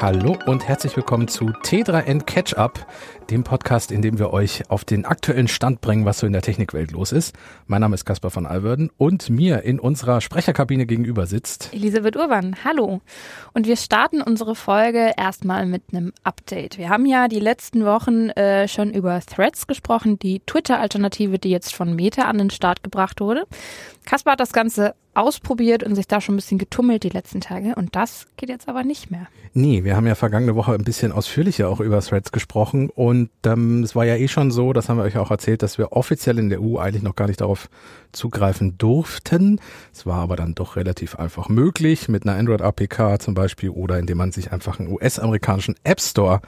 Hallo und herzlich willkommen zu T3N Catch Up, dem Podcast, in dem wir euch auf den aktuellen Stand bringen, was so in der Technikwelt los ist. Mein Name ist Caspar von Alverden und mir in unserer Sprecherkabine gegenüber sitzt Elisabeth Urban. Hallo. Und wir starten unsere Folge erstmal mit einem Update. Wir haben ja die letzten Wochen äh, schon über Threads gesprochen, die Twitter-Alternative, die jetzt von Meta an den Start gebracht wurde. Caspar hat das Ganze ausprobiert und sich da schon ein bisschen getummelt die letzten Tage und das geht jetzt aber nicht mehr. Nee, wir haben ja vergangene Woche ein bisschen ausführlicher auch über Threads gesprochen und ähm, es war ja eh schon so, das haben wir euch auch erzählt, dass wir offiziell in der EU eigentlich noch gar nicht darauf zugreifen durften. Es war aber dann doch relativ einfach möglich mit einer Android-APK zum Beispiel oder indem man sich einfach einen US-amerikanischen App Store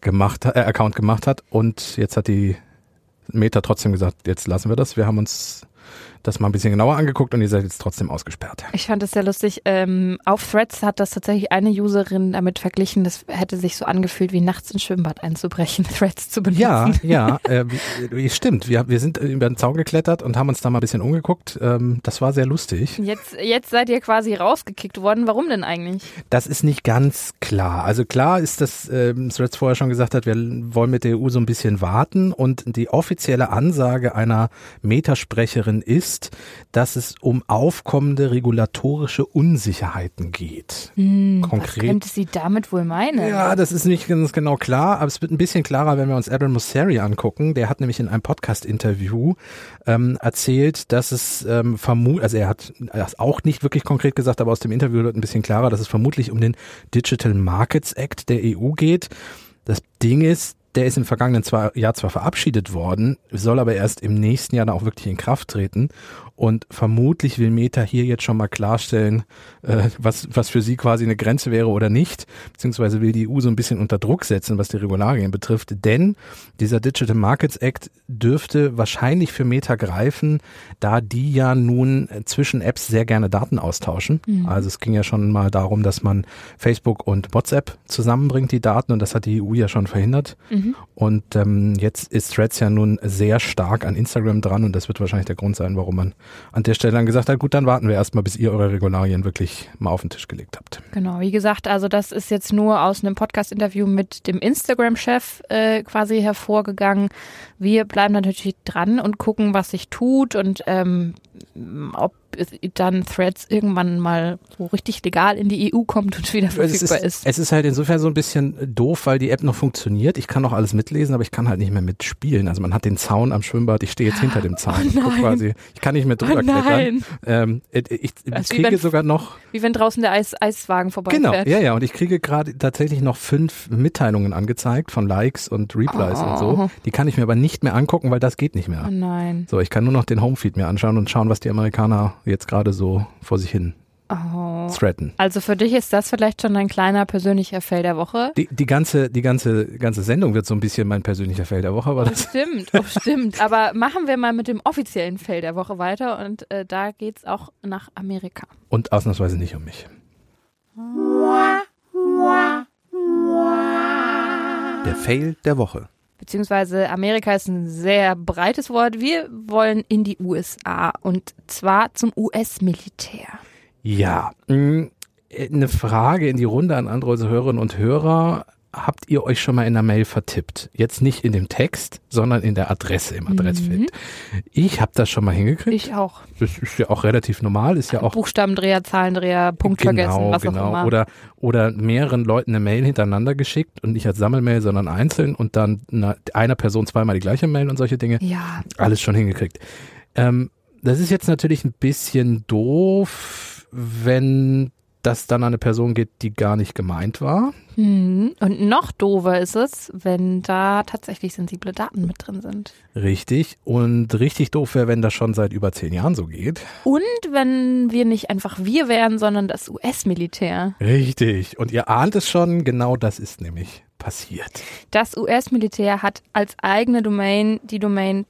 gemacht, äh, Account gemacht hat und jetzt hat die Meta trotzdem gesagt, jetzt lassen wir das. Wir haben uns das mal ein bisschen genauer angeguckt und ihr seid jetzt trotzdem ausgesperrt. Ich fand das sehr lustig. Ähm, auf Threads hat das tatsächlich eine Userin damit verglichen, das hätte sich so angefühlt, wie nachts ins Schwimmbad einzubrechen, Threads zu benutzen. Ja, ja, äh, wie, stimmt. Wir, wir sind über den Zaun geklettert und haben uns da mal ein bisschen umgeguckt. Ähm, das war sehr lustig. Jetzt, jetzt seid ihr quasi rausgekickt worden. Warum denn eigentlich? Das ist nicht ganz klar. Also klar ist, dass ähm, Threads vorher schon gesagt hat, wir wollen mit der EU so ein bisschen warten und die offizielle Ansage einer Metasprecherin ist, dass es um aufkommende regulatorische Unsicherheiten geht. Hm, Konkret. Was könnte sie damit wohl meinen? Ja, das ist nicht ganz genau klar, aber es wird ein bisschen klarer, wenn wir uns Adam Mosseri angucken. Der hat nämlich in einem Podcast-Interview ähm, erzählt, dass es ähm, vermutlich, also er hat das auch nicht wirklich konkret gesagt, aber aus dem Interview wird ein bisschen klarer, dass es vermutlich um den Digital Markets Act der EU geht. Das Ding ist, der ist im vergangenen Jahr zwar verabschiedet worden, soll aber erst im nächsten Jahr dann auch wirklich in Kraft treten. Und vermutlich will Meta hier jetzt schon mal klarstellen, äh, was, was für sie quasi eine Grenze wäre oder nicht. Beziehungsweise will die EU so ein bisschen unter Druck setzen, was die Regularien betrifft. Denn dieser Digital Markets Act dürfte wahrscheinlich für Meta greifen, da die ja nun zwischen Apps sehr gerne Daten austauschen. Mhm. Also es ging ja schon mal darum, dass man Facebook und WhatsApp zusammenbringt, die Daten. Und das hat die EU ja schon verhindert. Mhm. Und ähm, jetzt ist Threads ja nun sehr stark an Instagram dran. Und das wird wahrscheinlich der Grund sein, warum man an der Stelle dann gesagt hat, gut, dann warten wir erstmal, bis ihr eure Regularien wirklich mal auf den Tisch gelegt habt. Genau, wie gesagt, also das ist jetzt nur aus einem Podcast-Interview mit dem Instagram-Chef äh, quasi hervorgegangen. Wir bleiben natürlich dran und gucken, was sich tut und ähm, ob dann Threads irgendwann mal so richtig legal in die EU kommt und wieder verfügbar ist, ist. Es ist halt insofern so ein bisschen doof, weil die App noch funktioniert. Ich kann noch alles mitlesen, aber ich kann halt nicht mehr mitspielen. Also man hat den Zaun am Schwimmbad, ich stehe jetzt hinter dem Zaun. Oh ich, quasi, ich kann nicht mehr drüber oh klettern. Ähm, ich, ich, ich kriege wenn, sogar noch. Wie wenn draußen der Eis, Eiswagen vorbeifährt. Genau, ja, ja. Und ich kriege gerade tatsächlich noch fünf Mitteilungen angezeigt von Likes und Replies oh. und so. Oh. Die kann ich mir aber nicht mehr angucken, weil das geht nicht mehr. Oh nein. So, ich kann nur noch den Homefeed mir anschauen und schauen, was die Amerikaner jetzt gerade so vor sich hin oh. threaten. Also für dich ist das vielleicht schon ein kleiner persönlicher Fail der Woche? Die, die, ganze, die ganze, ganze Sendung wird so ein bisschen mein persönlicher Fail der Woche. Aber oh, stimmt, oh, stimmt. Aber machen wir mal mit dem offiziellen Fail der Woche weiter und äh, da geht es auch nach Amerika. Und ausnahmsweise nicht um mich. Der Fail der Woche beziehungsweise Amerika ist ein sehr breites Wort. Wir wollen in die USA und zwar zum US-Militär. Ja, mm, eine Frage in die Runde an andere Hörerinnen und Hörer habt ihr euch schon mal in der Mail vertippt? Jetzt nicht in dem Text, sondern in der Adresse, im Adressfeld. Mhm. Ich habe das schon mal hingekriegt. Ich auch. Das ist ja auch relativ normal, ist ja auch Buchstabendreher, Zahlendreher, Punkt genau, vergessen, was genau. auch immer. Oder oder mehreren Leuten eine Mail hintereinander geschickt und nicht als Sammelmail, sondern einzeln und dann einer, Person zweimal die gleiche Mail und solche Dinge. Ja. Alles schon hingekriegt. Ähm, das ist jetzt natürlich ein bisschen doof, wenn das dann an eine Person geht, die gar nicht gemeint war. Mhm. Und noch doofer ist es, wenn da tatsächlich sensible Daten mit drin sind. Richtig. Und richtig doof wäre, wenn das schon seit über zehn Jahren so geht. Und wenn wir nicht einfach wir wären, sondern das US-Militär. Richtig. Und ihr ahnt es schon, genau das ist nämlich passiert. Das US-Militär hat als eigene Domain die Domain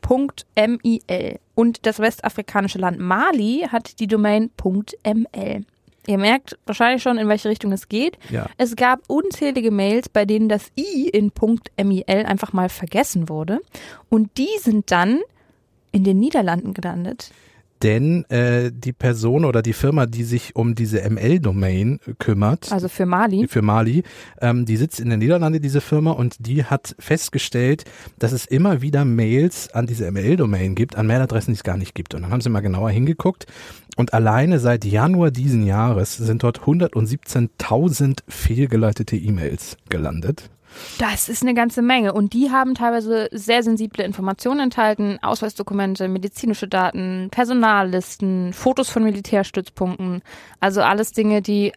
.mil und das westafrikanische Land Mali hat die Domain .ml. Ihr merkt wahrscheinlich schon, in welche Richtung es geht. Ja. Es gab unzählige Mails, bei denen das i in .mil einfach mal vergessen wurde. Und die sind dann in den Niederlanden gelandet. Denn äh, die Person oder die Firma, die sich um diese ML-Domain kümmert, Also für Mali. für Mali, ähm, die sitzt in den Niederlanden, diese Firma, und die hat festgestellt, dass es immer wieder Mails an diese ML-Domain gibt, an Mailadressen, die es gar nicht gibt. Und dann haben sie mal genauer hingeguckt und alleine seit Januar diesen Jahres sind dort 117.000 fehlgeleitete E-Mails gelandet. Das ist eine ganze Menge. Und die haben teilweise sehr sensible Informationen enthalten. Ausweisdokumente, medizinische Daten, Personallisten, Fotos von Militärstützpunkten. Also alles Dinge, die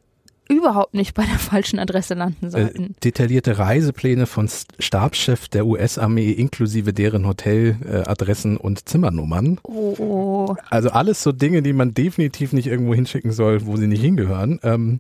überhaupt nicht bei der falschen Adresse landen Äh, sollten. detaillierte Reisepläne von Stabschef der US-Armee inklusive deren Hoteladressen und Zimmernummern. Oh, oh. Also alles so Dinge, die man definitiv nicht irgendwo hinschicken soll, wo sie nicht hingehören. Ähm,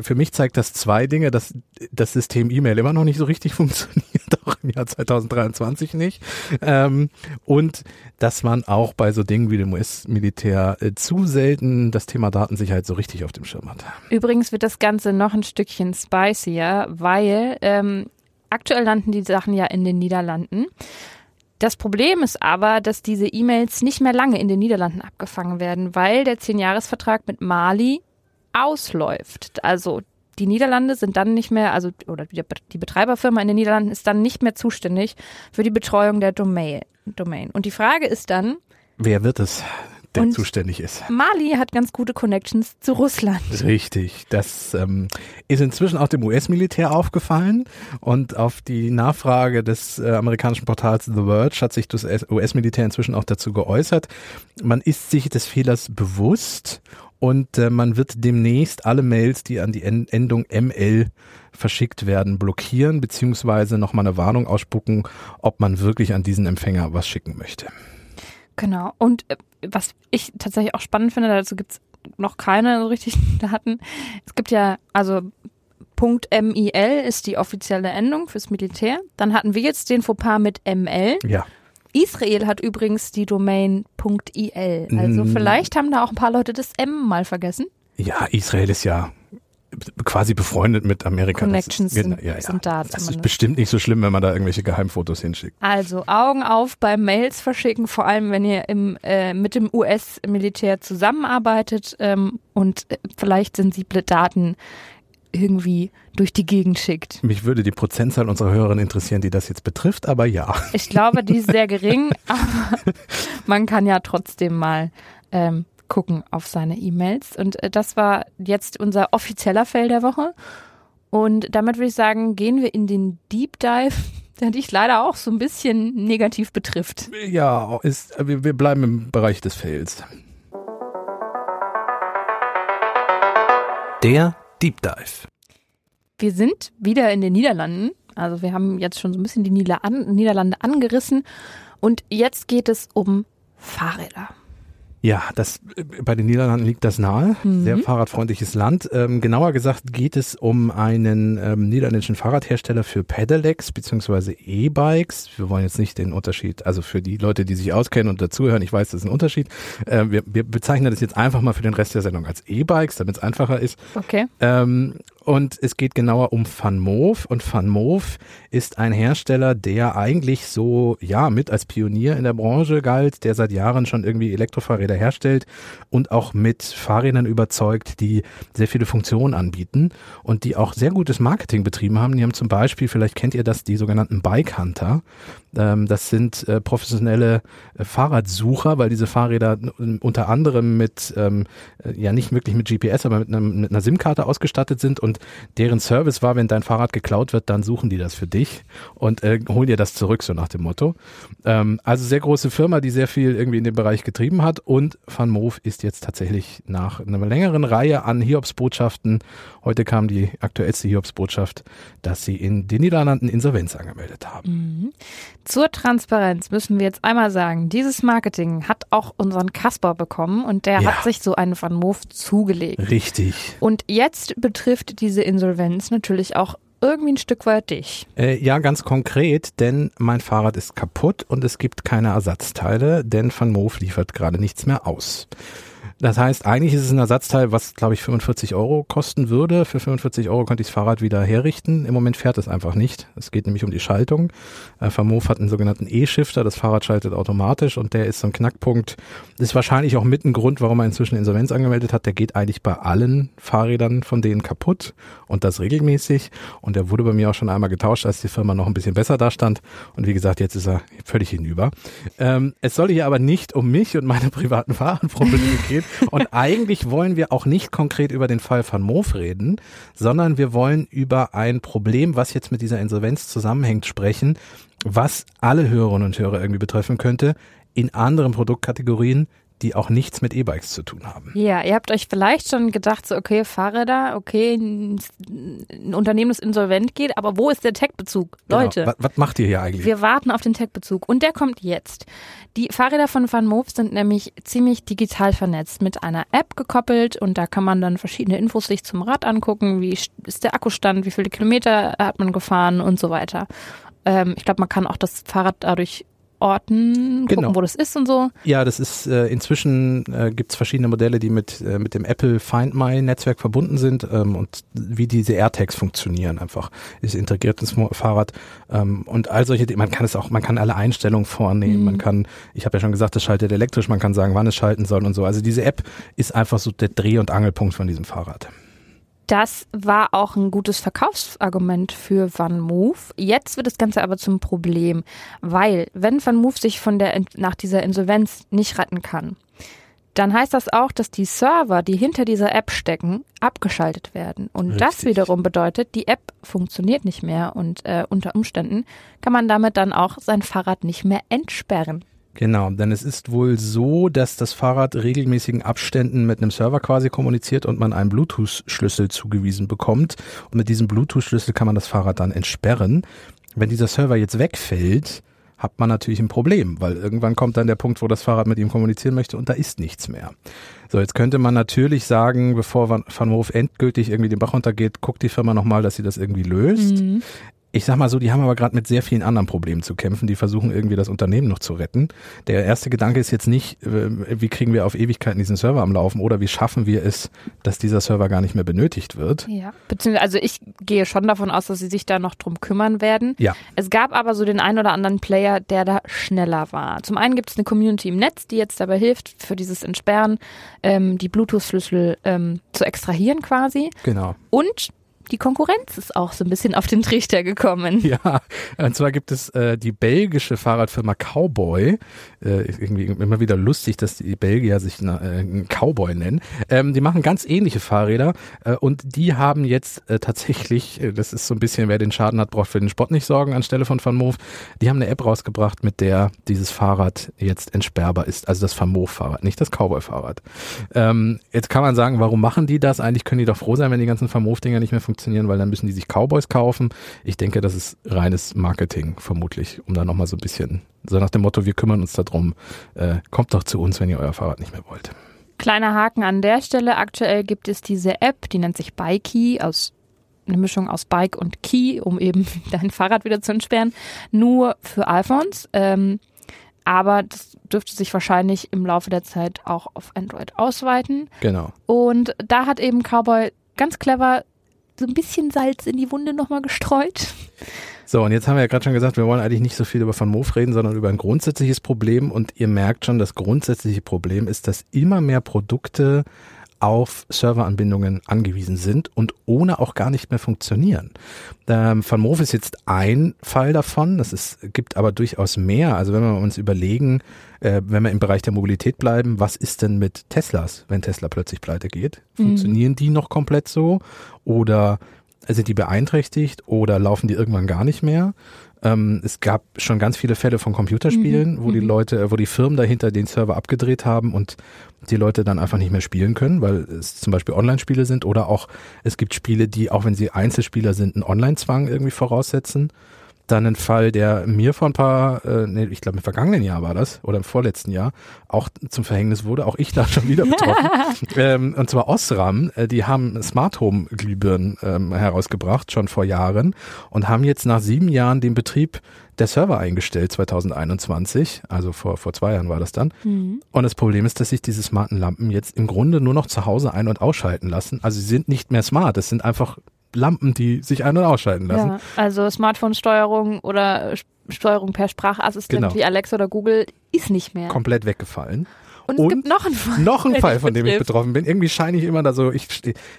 für mich zeigt das zwei Dinge, dass das System E-Mail immer noch nicht so richtig funktioniert, auch im Jahr 2023 nicht. Ähm, und dass man auch bei so Dingen wie dem US-Militär äh, zu selten das Thema Datensicherheit so richtig auf dem Schirm hat. Übrigens wird das Ganze noch ein Stückchen spicier, weil ähm, aktuell landen die Sachen ja in den Niederlanden. Das Problem ist aber, dass diese E-Mails nicht mehr lange in den Niederlanden abgefangen werden, weil der Zehn-Jahres-Vertrag mit Mali ausläuft. Also die Niederlande sind dann nicht mehr, also oder die, Betreiberfirma in den Niederlanden ist dann nicht mehr zuständig für die Betreuung der Domain. Domain. Und die Frage ist dann, Wer wird es, der Und- zuständig ist? Mali hat ganz gute Connections zu Russland. Richtig, das ähm, ist inzwischen auch dem US-Militär aufgefallen und auf die Nachfrage des äh, amerikanischen Portals The Verge hat sich das US-Militär inzwischen auch dazu geäußert. Man ist sich des Fehlers bewusst und äh, man wird demnächst alle Mails, die an die En- Endung ML verschickt werden, blockieren beziehungsweise nochmal eine Warnung ausspucken, ob man wirklich an diesen Empfänger was schicken möchte. Genau. Und äh, was ich tatsächlich auch spannend finde, dazu gibt's noch keine so richtigen Daten. Es gibt ja, also Punkt .mil ist die offizielle Endung fürs Militär. Dann hatten wir jetzt den Fauxpas mit ML. Ja, Israel hat übrigens die Domain .il. Also Mm. vielleicht haben da auch ein paar Leute das M mal vergessen. Ja, Israel ist ja quasi befreundet mit Amerika. Das Connections ist, genau, sind- ja, ja. sind da Das ist zumindest. bestimmt nicht so schlimm, wenn man da irgendwelche Geheimfotos hinschickt. Also Augen auf beim Mails verschicken, vor allem wenn ihr im, äh, mit dem US-Militär zusammenarbeitet ähm, und äh, vielleicht sensible Daten irgendwie durch die Gegend schickt. Mich würde die Prozentzahl unserer Hörerinnen interessieren, die das jetzt betrifft, aber ja. Ich glaube, die ist sehr gering, aber man kann ja trotzdem mal ähm, gucken auf seine E-Mails. Und äh, das war jetzt unser offizieller Fail der Woche. Und damit würde ich sagen, gehen wir in den Deep Dive, der dich leider auch so ein bisschen negativ betrifft. Ja, ist, wir, wir bleiben im Bereich des Fails. Der Deep Dive. Wir sind wieder in den Niederlanden. Also wir haben jetzt schon so ein bisschen die Nieder an, Niederlande angerissen. Und jetzt geht es um Fahrräder. Ja, das bei den Niederlanden liegt das nahe. Mhm. Sehr fahrradfreundliches Land. Ähm, genauer gesagt geht es um einen ähm, niederländischen Fahrradhersteller für Pedelecs beziehungsweise E-Bikes. Wir wollen jetzt nicht den Unterschied, also für die Leute, die sich auskennen und dazuhören, ich weiß, das ist ein Unterschied. Äh, wir, wir bezeichnen das jetzt einfach mal für den Rest der Sendung als E-Bikes, damit es einfacher ist. Okay. Und es geht genauer um Van Moof. Und Van Moof ist ein Hersteller, der eigentlich so, ja, mit als Pionier in der Branche galt, der seit Jahren schon irgendwie Elektrofahrräder herstellt und auch mit Fahrrädern überzeugt, die sehr viele Funktionen anbieten und die auch sehr gutes Marketing betrieben haben. Die haben zum Beispiel, vielleicht kennt ihr das, die sogenannten Bike Hunter. Ähm, das sind äh, professionelle äh, Fahrradsucher, weil diese Fahrräder unter anderem mit, ähm, äh, ja nicht wirklich mit GPS, aber mit einer SIM-Karte ausgestattet sind und deren Service war, wenn dein Fahrrad geklaut wird, dann suchen die das für dich und äh, holen dir das zurück, so nach dem Motto. Ähm, also sehr große Firma, die sehr viel irgendwie in dem Bereich getrieben hat und Van Moof ist jetzt tatsächlich nach einer längeren Reihe an Hiobsbotschaften, heute kam die aktuellste Hiobsbotschaft, dass sie in den Niederlanden Insolvenz angemeldet haben. Zur Transparenz müssen wir jetzt einmal sagen, dieses Marketing hat auch unseren Kasper bekommen und der Ja. hat sich so einen Van Moof zugelegt. Richtig. Und jetzt betrifft diese Insolvenz natürlich auch irgendwie ein Stück weit dich. Äh, ja, ganz konkret, denn mein Fahrrad ist kaputt und es gibt keine Ersatzteile, denn Van Moof liefert gerade nichts mehr aus. Das heißt, eigentlich ist es ein Ersatzteil, was, glaube ich, 45 Euro kosten würde. Für 45 Euro könnte ich das Fahrrad wieder herrichten. Im Moment fährt es einfach nicht. Es geht nämlich um die Schaltung. Äh, Vermov hat einen sogenannten E-Shifter. Das Fahrrad schaltet automatisch und der ist so ein Knackpunkt. Ist wahrscheinlich auch mit ein Grund, warum er inzwischen Insolvenz angemeldet hat. Der geht eigentlich bei allen Fahrrädern von denen kaputt und das regelmäßig. Und der wurde bei mir auch schon einmal getauscht, als die Firma noch ein bisschen besser dastand. Und wie gesagt, jetzt ist er völlig hinüber. Ähm, es soll hier aber nicht um mich und meine privaten Fahrradprobleme gehen. Und eigentlich wollen wir auch nicht konkret über den Fall von Moof reden, sondern wir wollen über ein Problem, was jetzt mit dieser Insolvenz zusammenhängt, sprechen, was alle Hörerinnen und Hörer irgendwie betreffen könnte, in anderen Produktkategorien, die auch nichts mit E-Bikes zu tun haben. Ja, ihr habt euch vielleicht schon gedacht, so okay, Fahrräder, okay, ein Unternehmen, das insolvent geht, aber wo ist der Tech-Bezug? Genau. Leute. Was, was, macht ihr hier eigentlich? Wir warten auf den Tech-Bezug und der kommt jetzt. Die Fahrräder von Van Moof sind nämlich ziemlich digital vernetzt, mit einer App gekoppelt und da kann man dann verschiedene Infos sich zum Rad angucken, wie ist der Akkustand, wie viele Kilometer hat man gefahren und so weiter. Ähm, ich glaube, man kann auch das Fahrrad dadurch Orten gucken, genau. wo das ist und so. Ja, das ist äh, inzwischen äh, gibt es verschiedene Modelle, die mit äh, mit dem Apple Find My Netzwerk verbunden sind ähm, und wie diese AirTags funktionieren einfach ist integriert ins Fahrrad ähm, und all solche man kann es auch man kann alle Einstellungen vornehmen, mhm. man kann ich habe ja schon gesagt, das schaltet elektrisch, man kann sagen, wann es schalten soll und so. Also diese App ist einfach so der Dreh- und Angelpunkt von diesem Fahrrad. Das war auch ein gutes Verkaufsargument für Van Move. Jetzt wird das Ganze aber zum Problem, weil wenn Van Move sich von der nach dieser Insolvenz nicht retten kann, dann heißt das auch, dass die Server, die hinter dieser App stecken, abgeschaltet werden. Und Richtig. das wiederum bedeutet, die App funktioniert nicht mehr und äh, unter Umständen kann man damit dann auch sein Fahrrad nicht mehr entsperren. Genau, denn es ist wohl so, dass das Fahrrad regelmäßigen Abständen mit einem Server quasi kommuniziert und man einen Bluetooth-Schlüssel zugewiesen bekommt. Und mit diesem Bluetooth-Schlüssel kann man das Fahrrad dann entsperren. Wenn dieser Server jetzt wegfällt, hat man natürlich ein Problem, weil irgendwann kommt dann der Punkt, wo das Fahrrad mit ihm kommunizieren möchte und da ist nichts mehr. So, jetzt könnte man natürlich sagen, bevor Van, Hoof endgültig irgendwie den Bach runtergeht, guckt die Firma nochmal, dass sie das irgendwie löst. Mhm ich sag mal so, die haben aber gerade mit sehr vielen anderen Problemen zu kämpfen. Die versuchen irgendwie das Unternehmen noch zu retten. Der erste Gedanke ist jetzt nicht, äh, wie kriegen wir auf Ewigkeiten diesen Server am Laufen oder wie schaffen wir es, dass dieser Server gar nicht mehr benötigt wird. Ja, beziehungsweise also ich gehe schon davon aus, dass sie sich da noch drum kümmern werden. Ja. Es gab aber so den einen oder anderen Player, der da schneller war. Zum einen gibt es eine Community im Netz, die jetzt dabei hilft, für dieses Entsperren ähm, die Bluetooth-Schlüssel ähm, zu extrahieren quasi. Genau. Und die Konkurrenz ist auch so ein bisschen auf den Trichter gekommen. Ja, und zwar gibt es äh, die belgische Fahrradfirma Cowboy. Äh, irgendwie immer wieder lustig, dass die Belgier sich na, äh, Cowboy nennen. Ähm, die machen ganz ähnliche Fahrräder äh, und die haben jetzt äh, tatsächlich, äh, das ist so ein bisschen, wer den Schaden hat, braucht für den Sport nicht sorgen anstelle von Van. Die haben eine App rausgebracht, mit der dieses Fahrrad jetzt entsperrbar ist. Also das Van Moof-Fahrrad, nicht das Cowboy-Fahrrad. Ähm, jetzt kann man sagen, warum machen die das? Eigentlich können die doch froh sein, wenn die ganzen Van Moof-Dinger nicht mehr funktionieren, weil dann müssen die sich Cowboys kaufen. Ich denke, das ist reines Marketing vermutlich, um da nochmal so ein bisschen, so nach dem Motto, wir kümmern uns darum, äh, kommt doch zu uns, wenn ihr euer Fahrrad nicht mehr wollt. Kleiner Haken an der Stelle. Aktuell gibt es diese App, die nennt sich Bikey aus eine Mischung aus Bike und Key, um eben dein Fahrrad wieder zu entsperren, nur für iPhones. Ähm, aber das dürfte sich wahrscheinlich im Laufe der Zeit auch auf Android ausweiten. Genau. Und da hat eben Cowboy ganz clever so ein bisschen Salz in die Wunde nochmal gestreut. So, und jetzt haben wir ja gerade schon gesagt, wir wollen eigentlich nicht so viel über Van Moof reden, sondern über ein grundsätzliches Problem. Und ihr merkt schon, das grundsätzliche Problem ist, dass immer mehr Produkte auf Serveranbindungen angewiesen sind und ohne auch gar nicht mehr funktionieren. Ähm, Van Moof ist jetzt ein Fall davon, das ist, gibt aber durchaus mehr. Also wenn wir uns überlegen, äh, wenn wir im Bereich der Mobilität bleiben, was ist denn mit Teslas, wenn Tesla plötzlich pleite geht? Mhm. Funktionieren mhm. die noch komplett so oder sind die beeinträchtigt oder laufen die irgendwann gar nicht mehr? Ähm, es gab schon ganz viele Fälle von Computerspielen, mhm. wo die mhm. Leute, wo die Firmen dahinter den Server abgedreht haben und die Leute dann einfach nicht mehr spielen können, weil es zum Beispiel Online-Spiele sind oder auch es gibt Spiele, die, auch wenn sie Einzelspieler sind, einen Online-Zwang irgendwie voraussetzen. Dann ein Fall, der mir vor ein paar, äh, nee, ich glaube im vergangenen Jahr war das oder im vorletzten Jahr auch zum Verhängnis wurde. Auch ich da schon wieder betroffen. ähm, und zwar Osram, äh, die haben Smart Home Glühbirnen ähm, herausgebracht schon vor Jahren und haben jetzt nach sieben Jahren den Betrieb der Server eingestellt 2021, also vor, vor zwei Jahren war das dann. Mhm. Und das Problem ist, dass sich diese smarten Lampen jetzt im Grunde nur noch zu Hause ein- und ausschalten lassen. Also sie sind nicht mehr smart, es sind einfach Lampen, die sich ein- und ausschalten lassen. Ja, also Smartphone-Steuerung oder Steuerung per Sprachassistent genau. wie Alexa oder Google ist nicht mehr. Komplett weggefallen. Und es und gibt noch einen Fall. Noch einen Fall, von dem ich betroffen bin. Irgendwie scheine ich immer da so, ich,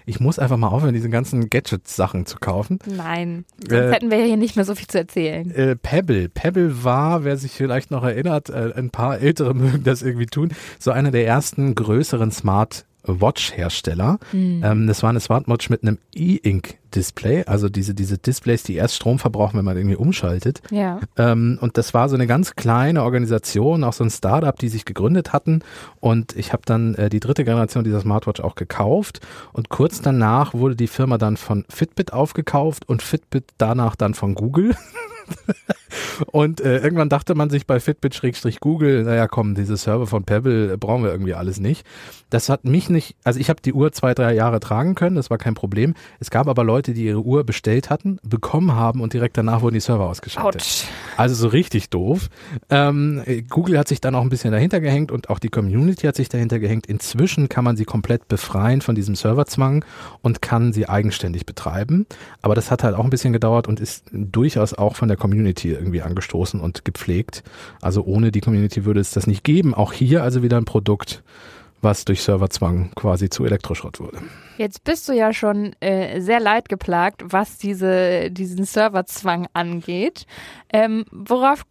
ich muss einfach mal aufhören, diese ganzen Gadget-Sachen zu kaufen. Nein, sonst äh, hätten wir hier nicht mehr so viel zu erzählen. Äh, Pebble. Pebble war, wer sich vielleicht noch erinnert, äh, ein paar Ältere mögen das irgendwie tun, so einer der ersten größeren Smart Watch-Hersteller. Mhm. Ähm, das war eine Smartwatch mit einem E-Ink-Display, also diese, diese Displays, die erst Strom verbrauchen, wenn man irgendwie umschaltet. Ja. Ähm, und das war so eine ganz kleine Organisation, auch so ein Startup, die sich gegründet hatten. Und ich habe dann äh, die dritte Generation dieser Smartwatch auch gekauft. Und kurz danach wurde die Firma dann von Fitbit aufgekauft und Fitbit danach dann von Google. Und äh, irgendwann dachte man sich bei Fitbit-Google, naja komm, diese Server von Pebble brauchen wir irgendwie alles nicht. Das hat mich nicht, also ich habe die Uhr zwei, drei Jahre tragen können, das war kein Problem. Es gab aber Leute, die ihre Uhr bestellt hatten, bekommen haben und direkt danach wurden die Server ausgeschaltet. Ouch. Also so richtig doof. Ähm, Google hat sich dann auch ein bisschen dahinter gehängt und auch die Community hat sich dahinter gehängt. Inzwischen kann man sie komplett befreien von diesem Serverzwang und kann sie eigenständig betreiben. Aber das hat halt auch ein bisschen gedauert und ist durchaus auch von der Community irgendwie angestoßen und gepflegt. Also ohne die Community würde es das nicht geben. Auch hier also wieder ein Produkt, was durch Serverzwang quasi zu Elektroschrott wurde. Jetzt bist du ja schon äh, sehr leidgeplagt, was diese, diesen Serverzwang angeht. Ähm, worauf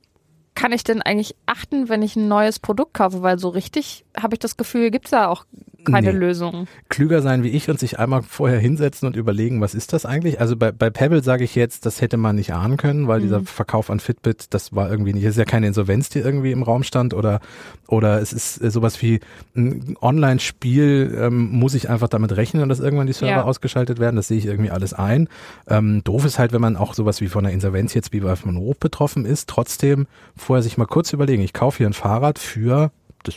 kann ich denn eigentlich achten, wenn ich ein neues Produkt kaufe? Weil so richtig habe ich das Gefühl, gibt es da auch keine nee. Lösung. Klüger sein wie ich und sich einmal vorher hinsetzen und überlegen, was ist das eigentlich? Also bei, bei Pebble sage ich jetzt, das hätte man nicht ahnen können, weil mhm. dieser Verkauf an Fitbit, das war irgendwie nicht, es ist ja keine Insolvenz, die irgendwie im Raum stand oder, oder es ist sowas wie ein Online-Spiel, ähm, muss ich einfach damit rechnen, dass irgendwann die Server ja. ausgeschaltet werden, das sehe ich irgendwie alles ein. Ähm, doof ist halt, wenn man auch sowas wie von einer Insolvenz jetzt wie bei Hof betroffen ist, trotzdem vorher sich mal kurz überlegen, ich kaufe hier ein Fahrrad für das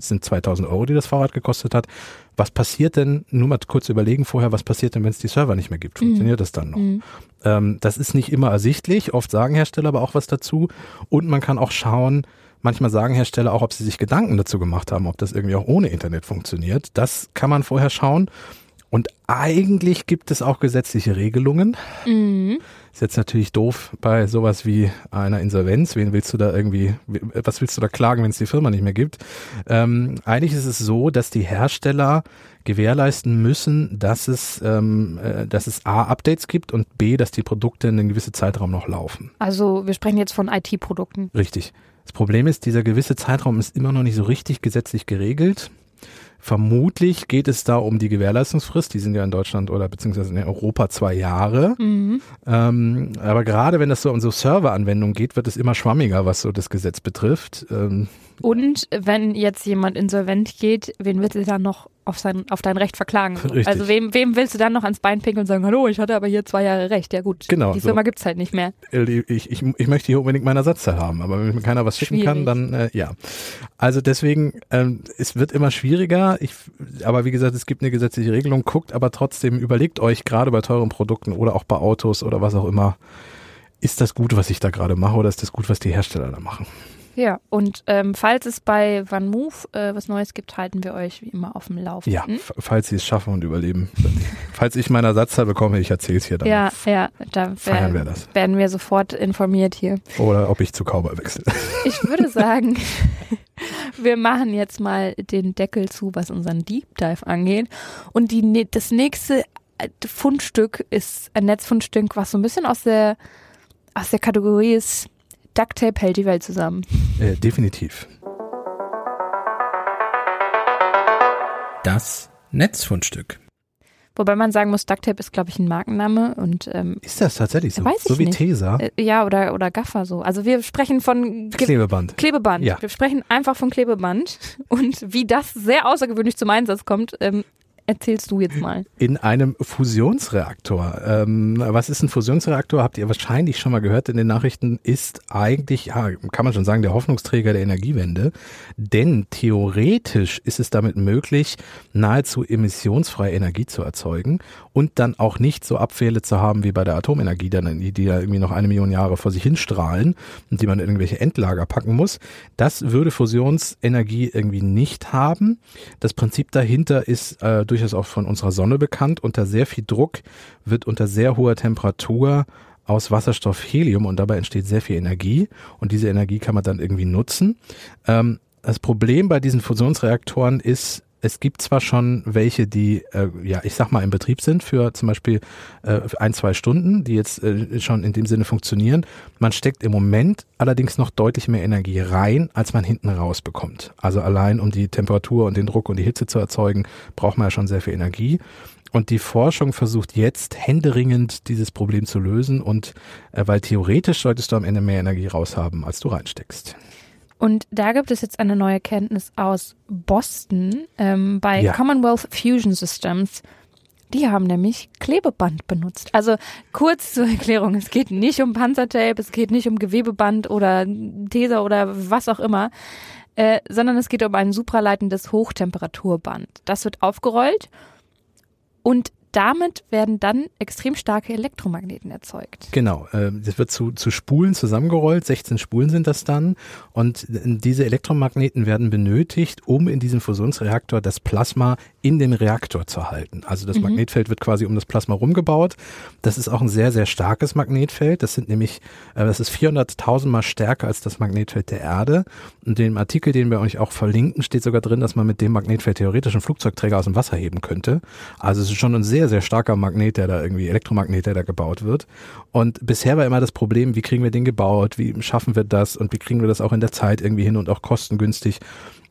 sind 2000 Euro, die das Fahrrad gekostet hat. Was passiert denn, nur mal kurz überlegen vorher, was passiert denn, wenn es die Server nicht mehr gibt? Funktioniert mhm. das dann noch? Mhm. Ähm, das ist nicht immer ersichtlich. Oft sagen Hersteller aber auch was dazu. Und man kann auch schauen, manchmal sagen Hersteller auch, ob sie sich Gedanken dazu gemacht haben, ob das irgendwie auch ohne Internet funktioniert. Das kann man vorher schauen. Und eigentlich gibt es auch gesetzliche Regelungen. Mhm. Ist jetzt natürlich doof bei sowas wie einer Insolvenz. Wen willst du da irgendwie, was willst du da klagen, wenn es die Firma nicht mehr gibt? Ähm, eigentlich ist es so, dass die Hersteller gewährleisten müssen, dass es, ähm, äh, dass es A, Updates gibt und B, dass die Produkte in einem gewissen Zeitraum noch laufen. Also wir sprechen jetzt von IT-Produkten. Richtig. Das Problem ist, dieser gewisse Zeitraum ist immer noch nicht so richtig gesetzlich geregelt. Vermutlich geht es da um die Gewährleistungsfrist. Die sind ja in Deutschland oder beziehungsweise in Europa zwei Jahre. Mhm. Ähm, aber gerade wenn es so um so Serveranwendungen geht, wird es immer schwammiger, was so das Gesetz betrifft. Ähm, und wenn jetzt jemand insolvent geht, wen wird sie dann noch auf, sein, auf dein Recht verklagen? Richtig. Also wem, wem willst du dann noch ans Bein pinkeln und sagen, hallo, ich hatte aber hier zwei Jahre Recht. Ja gut, genau, die Firma so. gibt's halt nicht mehr. Ich, ich, ich möchte hier unbedingt meinen Ersatzteil haben, aber wenn mir keiner was schicken Schwierig. kann, dann äh, ja. Also deswegen, ähm, es wird immer schwieriger. Ich, aber wie gesagt, es gibt eine gesetzliche Regelung. Guckt aber trotzdem, überlegt euch gerade bei teuren Produkten oder auch bei Autos oder was auch immer, ist das gut, was ich da gerade mache oder ist das gut, was die Hersteller da machen? Ja, und ähm, falls es bei OneMove äh, was Neues gibt, halten wir euch wie immer auf dem Laufenden. Ja, falls sie es schaffen und überleben. falls ich meinen Ersatzteil bekomme, ich erzähle es hier dann. Ja, ja, da feiern wir das. werden wir sofort informiert hier. Oder ob ich zu Cowboy wechsle. Ich würde sagen, wir machen jetzt mal den Deckel zu, was unseren Deep Dive angeht. Und die, das nächste äh, Fundstück ist ein Netzfundstück, was so ein bisschen aus der, aus der Kategorie ist, Duct Tape hält die Welt zusammen. Äh, definitiv. Das Netzfundstück. Wobei man sagen muss, Duct Tape ist, glaube ich, ein Markenname. Und, ähm, ist das tatsächlich so? Weiß ich so wie nicht. Tesa? Äh, ja, oder, oder Gaffer so. Also wir sprechen von Ge Klebeband. Klebeband. Ja. Wir sprechen einfach von Klebeband. Und wie das sehr außergewöhnlich zum Einsatz kommt, ähm, erzählst du jetzt mal? In einem Fusionsreaktor. Ähm, was ist ein Fusionsreaktor? Habt ihr wahrscheinlich schon mal gehört in den Nachrichten, ist eigentlich, ja, kann man schon sagen, der Hoffnungsträger der Energiewende. Denn theoretisch ist es damit möglich, nahezu emissionsfreie Energie zu erzeugen und dann auch nicht so Abfälle zu haben wie bei der Atomenergie, die, die ja irgendwie noch eine Million Jahre vor sich hinstrahlen und die man in irgendwelche Endlager packen muss. Das würde Fusionsenergie irgendwie nicht haben. Das Prinzip dahinter ist äh, durchaus auch von unserer Sonne bekannt. Unter sehr viel Druck wird unter sehr hoher Temperatur aus Wasserstoff Helium und dabei entsteht sehr viel Energie und diese Energie kann man dann irgendwie nutzen. Ähm, das Problem bei diesen Fusionsreaktoren ist, es gibt zwar schon welche, die, äh, ja, ich sag mal, im Betrieb sind für zum Beispiel äh, ein, zwei Stunden, die jetzt äh, schon in dem Sinne funktionieren. Man steckt im Moment allerdings noch deutlich mehr Energie rein, als man hinten rausbekommt. Also allein um die Temperatur und den Druck und die Hitze zu erzeugen, braucht man ja schon sehr viel Energie. Und die Forschung versucht jetzt händeringend dieses Problem zu lösen und äh, weil theoretisch solltest du am Ende mehr Energie raushaben, als du reinsteckst. Und da gibt es jetzt eine neue Kenntnis aus Boston ähm, bei ja. Commonwealth Fusion Systems. Die haben nämlich Klebeband benutzt. Also kurz zur Erklärung, es geht nicht um Panzertape, es geht nicht um Gewebeband oder Taser oder was auch immer, äh, sondern es geht um ein supraleitendes Hochtemperaturband. Das wird aufgerollt und damit werden dann extrem starke Elektromagneten erzeugt. Genau, äh, das wird zu, zu Spulen zusammengerollt, 16 Spulen sind das dann und diese Elektromagneten werden benötigt, um in diesem Fusionsreaktor das Plasma in den Reaktor zu halten. Also das mhm. Magnetfeld wird quasi um das Plasma rumgebaut. Das ist auch ein sehr, sehr starkes Magnetfeld. Das sind nämlich, äh, das ist 400.000 mal stärker als das Magnetfeld der Erde. Und in dem Artikel, den wir euch auch verlinken, steht sogar drin, dass man mit dem Magnetfeld theoretisch einen Flugzeugträger aus dem Wasser heben könnte. Also es ist schon ein sehr sehr, sehr starker Magnet, der da irgendwie, Elektromagnet, der da gebaut wird. Und bisher war immer das Problem, wie kriegen wir den gebaut, wie schaffen wir das und wie kriegen wir das auch in der Zeit irgendwie hin und auch kostengünstig.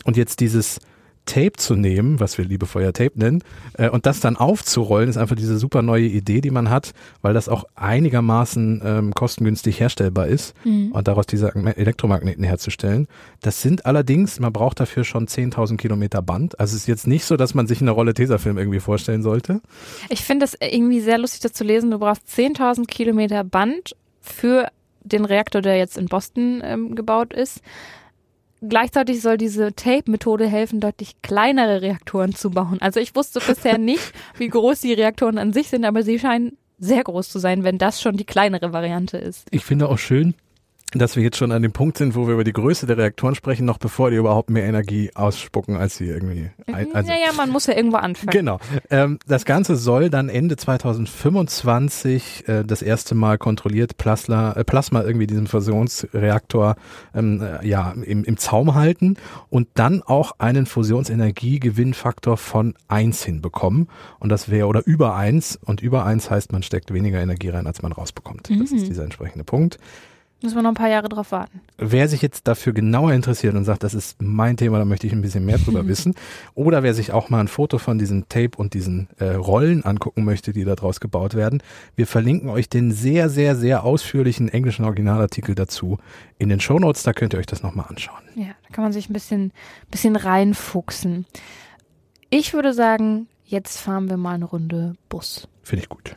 Und jetzt dieses, Tape zu nehmen, was wir liebevoll ja Tape nennen, äh, und das dann aufzurollen, ist einfach diese super neue Idee, die man hat, weil das auch einigermaßen ähm, kostengünstig herstellbar ist mhm. und daraus diese Elektromagneten herzustellen. Das sind allerdings, man braucht dafür schon 10.000 Kilometer Band. Also es ist jetzt nicht so, dass man sich eine Rolle Tesafilm irgendwie vorstellen sollte. Ich finde es irgendwie sehr lustig, das zu lesen. Du brauchst 10.000 Kilometer Band für den Reaktor, der jetzt in Boston ähm, gebaut ist. Gleichzeitig soll diese Tape-Methode helfen, deutlich kleinere Reaktoren zu bauen. Also ich wusste bisher nicht, wie groß die Reaktoren an sich sind, aber sie scheinen sehr groß zu sein, wenn das schon die kleinere Variante ist. Ich finde auch schön, dass wir jetzt schon an dem Punkt sind, wo wir über die Größe der Reaktoren sprechen, noch bevor die überhaupt mehr Energie ausspucken, als sie irgendwie. Also, naja, man muss ja irgendwo anfangen. Genau. Ähm, das Ganze soll dann Ende 2025 äh, das erste Mal kontrolliert Plasma, äh, Plasma irgendwie diesen Fusionsreaktor ähm, äh, ja im, im Zaum halten und dann auch einen Fusionsenergiegewinnfaktor von eins hinbekommen. Und das wäre oder über eins und über eins heißt, man steckt weniger Energie rein, als man rausbekommt. Mhm. Das ist dieser entsprechende Punkt. Müssen wir noch ein paar Jahre drauf warten. Wer sich jetzt dafür genauer interessiert und sagt, das ist mein Thema, da möchte ich ein bisschen mehr drüber wissen, oder wer sich auch mal ein Foto von diesem Tape und diesen äh, Rollen angucken möchte, die da draus gebaut werden, wir verlinken euch den sehr, sehr, sehr ausführlichen englischen Originalartikel dazu in den Shownotes, da könnt ihr euch das nochmal anschauen. Ja, da kann man sich ein bisschen, bisschen reinfuchsen. Ich würde sagen, jetzt fahren wir mal eine Runde Bus. Finde ich gut.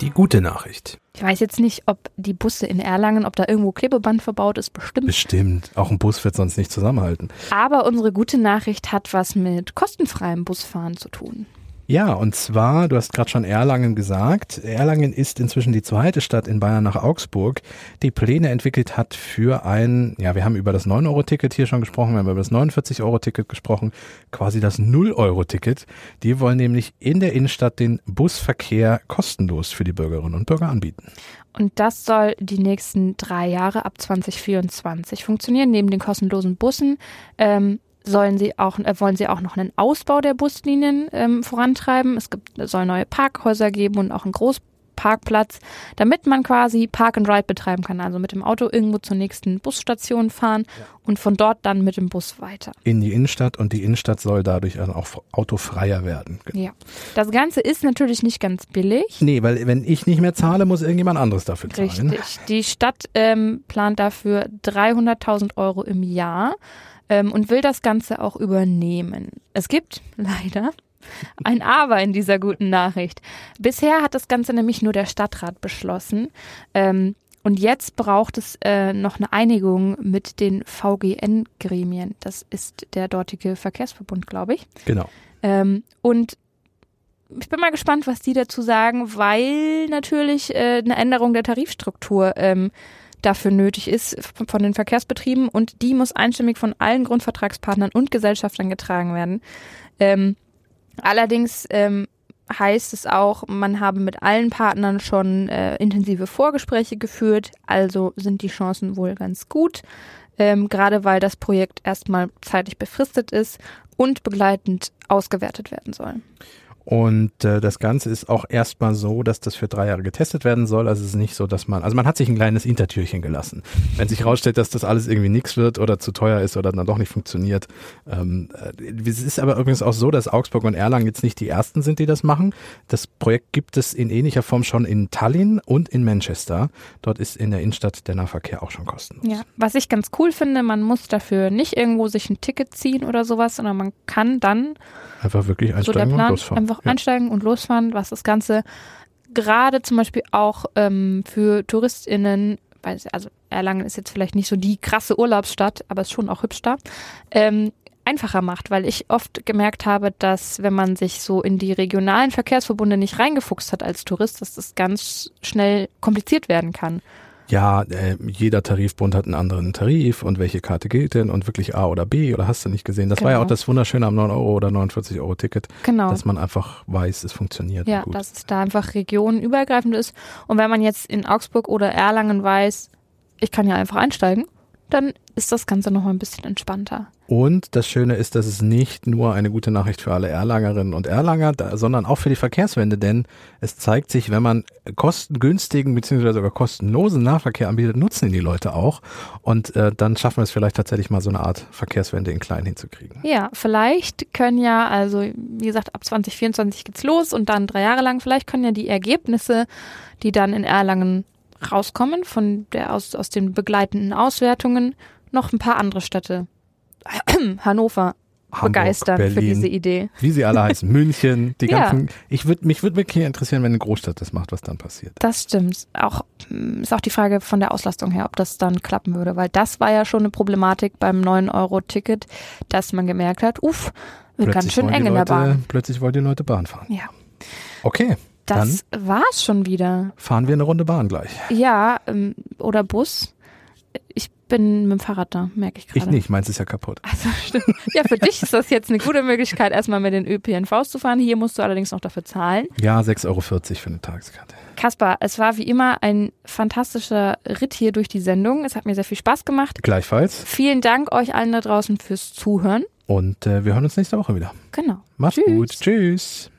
Die gute Nachricht. Ich weiß jetzt nicht, ob die Busse in Erlangen, ob da irgendwo Klebeband verbaut ist, bestimmt. Bestimmt. Auch ein Bus wird sonst nicht zusammenhalten. Aber unsere gute Nachricht hat was mit kostenfreiem Busfahren zu tun. Ja, und zwar, du hast gerade schon Erlangen gesagt. Erlangen ist inzwischen die zweite Stadt in Bayern nach Augsburg, die Pläne entwickelt hat für ein, ja, wir haben über das 9-Euro-Ticket hier schon gesprochen, wir haben über das 49-Euro-Ticket gesprochen, quasi das 0-Euro-Ticket. Die wollen nämlich in der Innenstadt den Busverkehr kostenlos für die Bürgerinnen und Bürger anbieten. Und das soll die nächsten drei Jahre ab 2024 funktionieren. Neben den kostenlosen Bussen ähm, sollen sie auch, äh, wollen sie auch noch einen Ausbau der Buslinien ähm, vorantreiben. Es gibt, soll neue Parkhäuser geben und auch ein Groß Parkplatz, damit man quasi Park and Ride betreiben kann. Also mit dem Auto irgendwo zur nächsten Busstation fahren ja. und von dort dann mit dem Bus weiter. In die Innenstadt und die Innenstadt soll dadurch dann auch autofreier werden. Genau. Ja. Das Ganze ist natürlich nicht ganz billig. Nee, weil wenn ich nicht mehr zahle, muss irgendjemand anderes dafür zahlen. Richtig. Die Stadt ähm, plant dafür 300.000 Euro im Jahr ähm, und will das Ganze auch übernehmen. Es gibt leider ein Aber in dieser guten Nachricht. Bisher hat das Ganze nämlich nur der Stadtrat beschlossen. Ähm, und jetzt braucht es äh, noch eine Einigung mit den VGN-Gremien. Das ist der dortige Verkehrsverbund, glaube ich. Genau. Ähm, und ich bin mal gespannt, was die dazu sagen, weil natürlich äh, eine Änderung der Tarifstruktur ähm, dafür nötig ist von den Verkehrsbetrieben und die muss einstimmig von allen Grundvertragspartnern und Gesellschaftern getragen werden. Ähm, allerdings ähm, heißt es auch, man habe mit allen Partnern schon äh, intensive Vorgespräche geführt, also sind die Chancen wohl ganz gut, ähm, gerade weil das Projekt erstmal zeitlich befristet ist und begleitend ausgewertet werden soll. Und äh, das Ganze ist auch erstmal so, dass das für drei Jahre getestet werden soll. Also es ist nicht so, dass man, also man hat sich ein kleines Intertürchen gelassen. Wenn sich herausstellt, dass das alles irgendwie nichts wird oder zu teuer ist oder dann doch nicht funktioniert. Ähm, äh, es ist aber übrigens auch so, dass Augsburg und Erlangen jetzt nicht die ersten sind, die das machen. Das Projekt gibt es in ähnlicher Form schon in Tallinn und in Manchester. Dort ist in der Innenstadt der Nahverkehr auch schon kostenlos. Ja, was ich ganz cool finde, man muss dafür nicht irgendwo sich ein Ticket ziehen oder sowas, sondern man kann dann einfach wirklich einsteigen so und losfahren. Einfach einsteigen und losfahren, was das Ganze gerade zum Beispiel auch ähm, für TouristInnen, also Erlangen ist jetzt vielleicht nicht so die krasse Urlaubsstadt, aber ist schon auch hübsch da, ähm, einfacher macht, weil ich oft gemerkt habe, dass wenn man sich so in die regionalen Verkehrsverbunde nicht reingefuchst hat als Tourist, dass das ganz schnell kompliziert werden kann ja, äh, jeder Tarifbund hat einen anderen Tarif und welche Karte gilt denn und wirklich A oder B oder hast du nicht gesehen. Das genau. war ja auch genau. das Wunderschöne am 9 Euro oder 49 Euro Ticket, genau. dass man einfach weiß, es funktioniert. Ja, gut. dass es da einfach regionenübergreifend ist. Und wenn man jetzt in Augsburg oder Erlangen weiß, ich kann ja einfach einsteigen, dann ist das Ganze noch ein bisschen entspannter. Und das Schöne ist, dass es nicht nur eine gute Nachricht für alle Erlangerinnen und Erlanger, sondern auch für die Verkehrswende, denn es zeigt sich, wenn man kostengünstigen bzw. sogar kostenlosen Nahverkehr anbietet, nutzen ihn die Leute auch und äh, dann schaffen wir es vielleicht tatsächlich mal so eine Art Verkehrswende in klein hinzukriegen. Ja, vielleicht können ja, also wie gesagt, ab 2024 geht's los und dann drei Jahre lang, vielleicht können ja die Ergebnisse, die dann in Erlangen rauskommen von der aus, aus den begleitenden Auswertungen, noch ein paar andere Städte Hannover Hamburg, begeistern Berlin, für diese Idee. Wie sie alle heißen, München, die ja. ganzen. Ich würde mich würde wirklich interessieren, wenn eine Großstadt das macht, was dann passiert. Das stimmt. Auch hm, ist auch die Frage von der Auslastung her, ob das dann klappen würde, weil das war ja schon eine Problematik beim 9 Euro Ticket, dass man gemerkt hat, uff, wird ganz schön eng in der Bahn. Plötzlich wollen die Leute Bahn fahren. Ja. Okay. Das dann war's schon wieder. Fahren wir eine Runde Bahn gleich. Ja, ähm, oder Bus. Ich bin mit dem Fahrrad da, merke ich gerade. Ich nicht, meins ist ja kaputt. Also stimmt. Ja, für dich ist das jetzt eine gute Möglichkeit, erstmal mit den ÖPNVs zu fahren. Hier musst du allerdings noch dafür zahlen. Ja, 6,40 Euro für eine Tageskarte. Kaspar, es war wie immer ein fantastischer Ritt hier durch die Sendung. Es hat mir sehr viel Spaß gemacht. Gleichfalls. Vielen Dank euch allen da draußen fürs Zuhören. Und äh, wir hören uns nächste Woche wieder. Genau. Macht's Tschüss. gut. Tschüss.